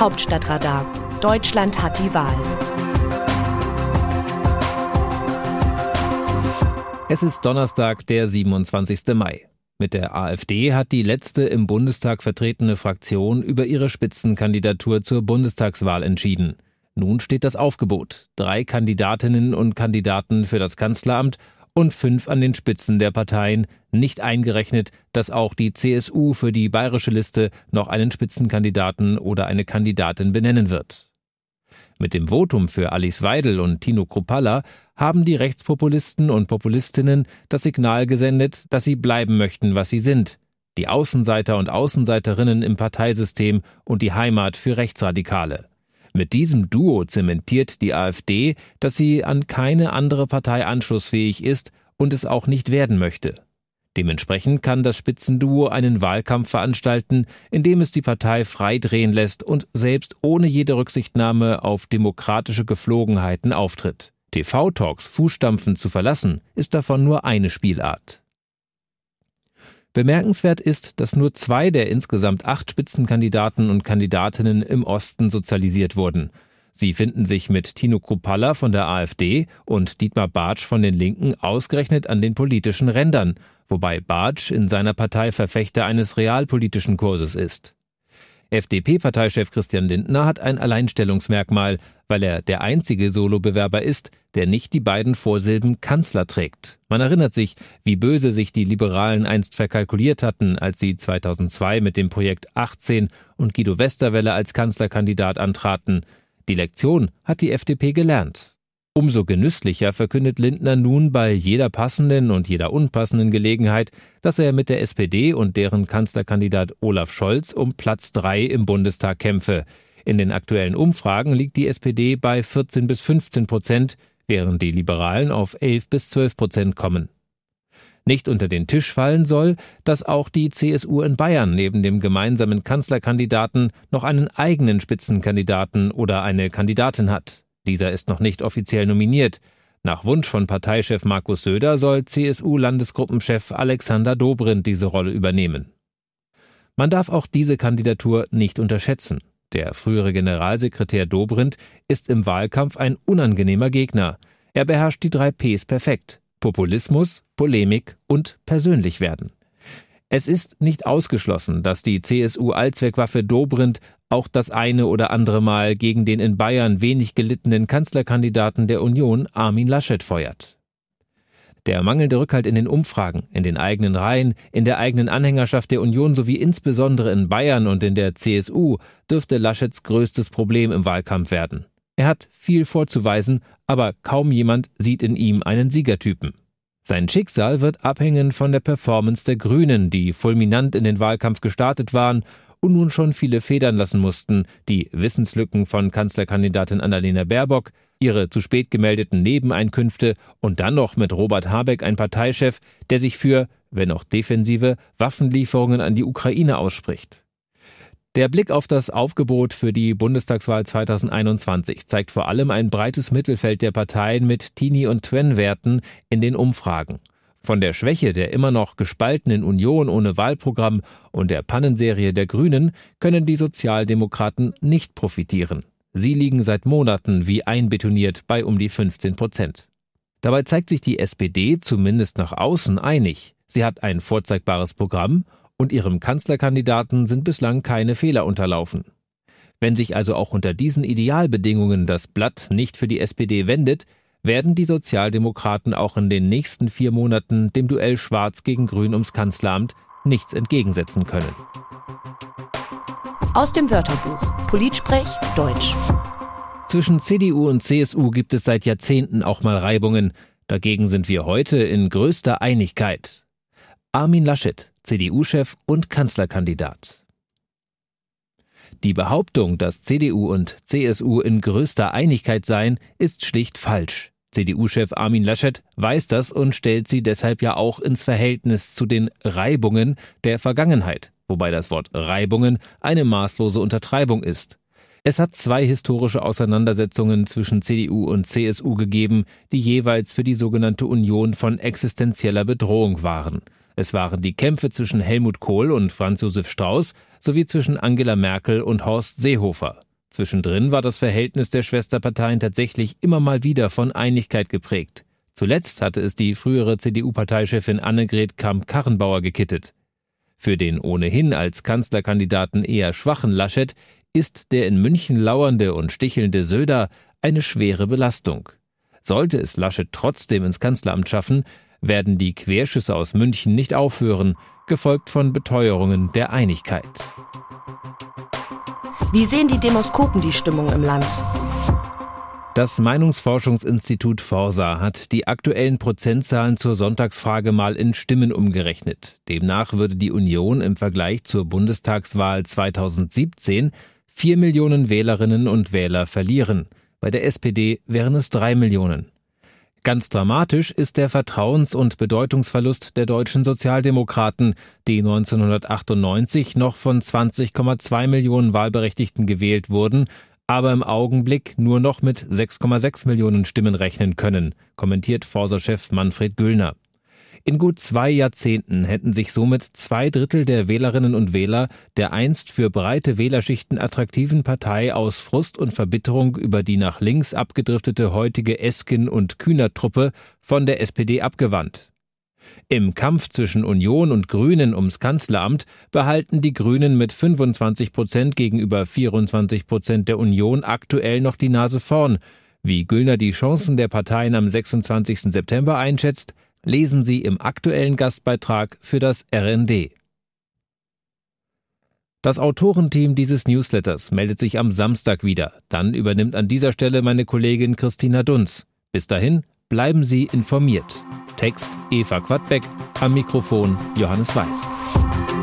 Hauptstadtradar. Deutschland hat die Wahl. Es ist Donnerstag, der 27. Mai. Mit der AfD hat die letzte im Bundestag vertretene Fraktion über ihre Spitzenkandidatur zur Bundestagswahl entschieden. Nun steht das Aufgebot. Drei Kandidatinnen und Kandidaten für das Kanzleramt und fünf an den Spitzen der Parteien, nicht eingerechnet, dass auch die CSU für die bayerische Liste noch einen Spitzenkandidaten oder eine Kandidatin benennen wird. Mit dem Votum für Alice Weidel und Tino Kruppalla haben die Rechtspopulisten und Populistinnen das Signal gesendet, dass sie bleiben möchten, was sie sind. Die Außenseiter und Außenseiterinnen im Parteisystem und die Heimat für Rechtsradikale. Mit diesem Duo zementiert die AfD, dass sie an keine andere Partei anschlussfähig ist und es auch nicht werden möchte. Dementsprechend kann das Spitzenduo einen Wahlkampf veranstalten, in dem es die Partei frei drehen lässt und selbst ohne jede Rücksichtnahme auf demokratische Geflogenheiten auftritt. TV-Talks Fußstampfen zu verlassen, ist davon nur eine Spielart. Bemerkenswert ist, dass nur zwei der insgesamt acht Spitzenkandidaten und Kandidatinnen im Osten sozialisiert wurden. Sie finden sich mit Tino Kruppalla von der AfD und Dietmar Bartsch von den Linken ausgerechnet an den politischen Rändern, wobei Bartsch in seiner Partei Verfechter eines realpolitischen Kurses ist. FDP-Parteichef Christian Lindner hat ein Alleinstellungsmerkmal, weil er der einzige Solobewerber ist, der nicht die beiden Vorsilben Kanzler trägt. Man erinnert sich, wie böse sich die Liberalen einst verkalkuliert hatten, als sie 2002 mit dem Projekt 18 und Guido Westerwelle als Kanzlerkandidat antraten. Die Lektion hat die FDP gelernt. Umso genüsslicher verkündet Lindner nun bei jeder passenden und jeder unpassenden Gelegenheit, dass er mit der SPD und deren Kanzlerkandidat Olaf Scholz um Platz drei im Bundestag kämpfe. In den aktuellen Umfragen liegt die SPD bei 14 bis 15 Prozent, während die Liberalen auf 11 bis 12 Prozent kommen. Nicht unter den Tisch fallen soll, dass auch die CSU in Bayern neben dem gemeinsamen Kanzlerkandidaten noch einen eigenen Spitzenkandidaten oder eine Kandidatin hat. Dieser ist noch nicht offiziell nominiert. Nach Wunsch von Parteichef Markus Söder soll CSU-Landesgruppenchef Alexander Dobrindt diese Rolle übernehmen. Man darf auch diese Kandidatur nicht unterschätzen. Der frühere Generalsekretär Dobrindt ist im Wahlkampf ein unangenehmer Gegner. Er beherrscht die drei Ps perfekt. Populismus, Polemik und persönlich werden. Es ist nicht ausgeschlossen, dass die CSU-Allzweckwaffe Dobrindt auch das eine oder andere Mal gegen den in Bayern wenig gelittenen Kanzlerkandidaten der Union Armin Laschet feuert. Der mangelnde Rückhalt in den Umfragen, in den eigenen Reihen, in der eigenen Anhängerschaft der Union sowie insbesondere in Bayern und in der CSU dürfte Laschets größtes Problem im Wahlkampf werden. Er hat viel vorzuweisen, aber kaum jemand sieht in ihm einen Siegertypen. Sein Schicksal wird abhängen von der Performance der Grünen, die fulminant in den Wahlkampf gestartet waren und nun schon viele Federn lassen mussten, die Wissenslücken von Kanzlerkandidatin Annalena Baerbock, ihre zu spät gemeldeten Nebeneinkünfte und dann noch mit Robert Habeck ein Parteichef, der sich für, wenn auch defensive, Waffenlieferungen an die Ukraine ausspricht. Der Blick auf das Aufgebot für die Bundestagswahl 2021 zeigt vor allem ein breites Mittelfeld der Parteien mit Teenie- und Twen-Werten in den Umfragen. Von der Schwäche der immer noch gespaltenen Union ohne Wahlprogramm und der Pannenserie der Grünen können die Sozialdemokraten nicht profitieren. Sie liegen seit Monaten wie einbetoniert bei um die 15 Prozent. Dabei zeigt sich die SPD zumindest nach außen einig. Sie hat ein vorzeigbares Programm und ihrem Kanzlerkandidaten sind bislang keine Fehler unterlaufen. Wenn sich also auch unter diesen Idealbedingungen das Blatt nicht für die SPD wendet, werden die Sozialdemokraten auch in den nächsten vier Monaten dem Duell Schwarz gegen Grün ums Kanzleramt nichts entgegensetzen können. Aus dem Wörterbuch Politsprech Deutsch. Zwischen CDU und CSU gibt es seit Jahrzehnten auch mal Reibungen. Dagegen sind wir heute in größter Einigkeit. Armin Laschet, CDU-Chef und Kanzlerkandidat. Die Behauptung, dass CDU und CSU in größter Einigkeit seien, ist schlicht falsch. CDU-Chef Armin Laschet weiß das und stellt sie deshalb ja auch ins Verhältnis zu den Reibungen der Vergangenheit, wobei das Wort Reibungen eine maßlose Untertreibung ist. Es hat zwei historische Auseinandersetzungen zwischen CDU und CSU gegeben, die jeweils für die sogenannte Union von existenzieller Bedrohung waren. Es waren die Kämpfe zwischen Helmut Kohl und Franz Josef Strauß sowie zwischen Angela Merkel und Horst Seehofer. Zwischendrin war das Verhältnis der Schwesterparteien tatsächlich immer mal wieder von Einigkeit geprägt. Zuletzt hatte es die frühere CDU-Parteichefin Annegret Kramp-Karrenbauer gekittet. Für den ohnehin als Kanzlerkandidaten eher schwachen Laschet ist der in München lauernde und stichelnde Söder eine schwere Belastung. Sollte es Laschet trotzdem ins Kanzleramt schaffen, werden die Querschüsse aus München nicht aufhören, gefolgt von Beteuerungen der Einigkeit. Wie sehen die Demoskopen die Stimmung im Land? Das Meinungsforschungsinstitut Forsa hat die aktuellen Prozentzahlen zur Sonntagsfrage mal in Stimmen umgerechnet. Demnach würde die Union im Vergleich zur Bundestagswahl 2017 vier Millionen Wählerinnen und Wähler verlieren. Bei der SPD wären es drei Millionen. Ganz dramatisch ist der Vertrauens- und Bedeutungsverlust der deutschen Sozialdemokraten, die 1998 noch von 20,2 Millionen Wahlberechtigten gewählt wurden, aber im Augenblick nur noch mit 6,6 Millionen Stimmen rechnen können, kommentiert Forsa-Chef Manfred Güllner. In gut zwei Jahrzehnten hätten sich somit zwei Drittel der Wählerinnen und Wähler der einst für breite Wählerschichten attraktiven Partei aus Frust und Verbitterung über die nach links abgedriftete heutige Esken- und Kühner-Truppe von der SPD abgewandt. Im Kampf zwischen Union und Grünen ums Kanzleramt behalten die Grünen mit 25 Prozent gegenüber 24 Prozent der Union aktuell noch die Nase vorn. Wie Güllner die Chancen der Parteien am 26. September einschätzt, lesen Sie im aktuellen Gastbeitrag für das RND. Das Autorenteam dieses Newsletters meldet sich am Samstag wieder. Dann übernimmt an dieser Stelle meine Kollegin Christina Dunz. Bis dahin bleiben Sie informiert. Text Eva Quadbeck, am Mikrofon Johannes Weiß.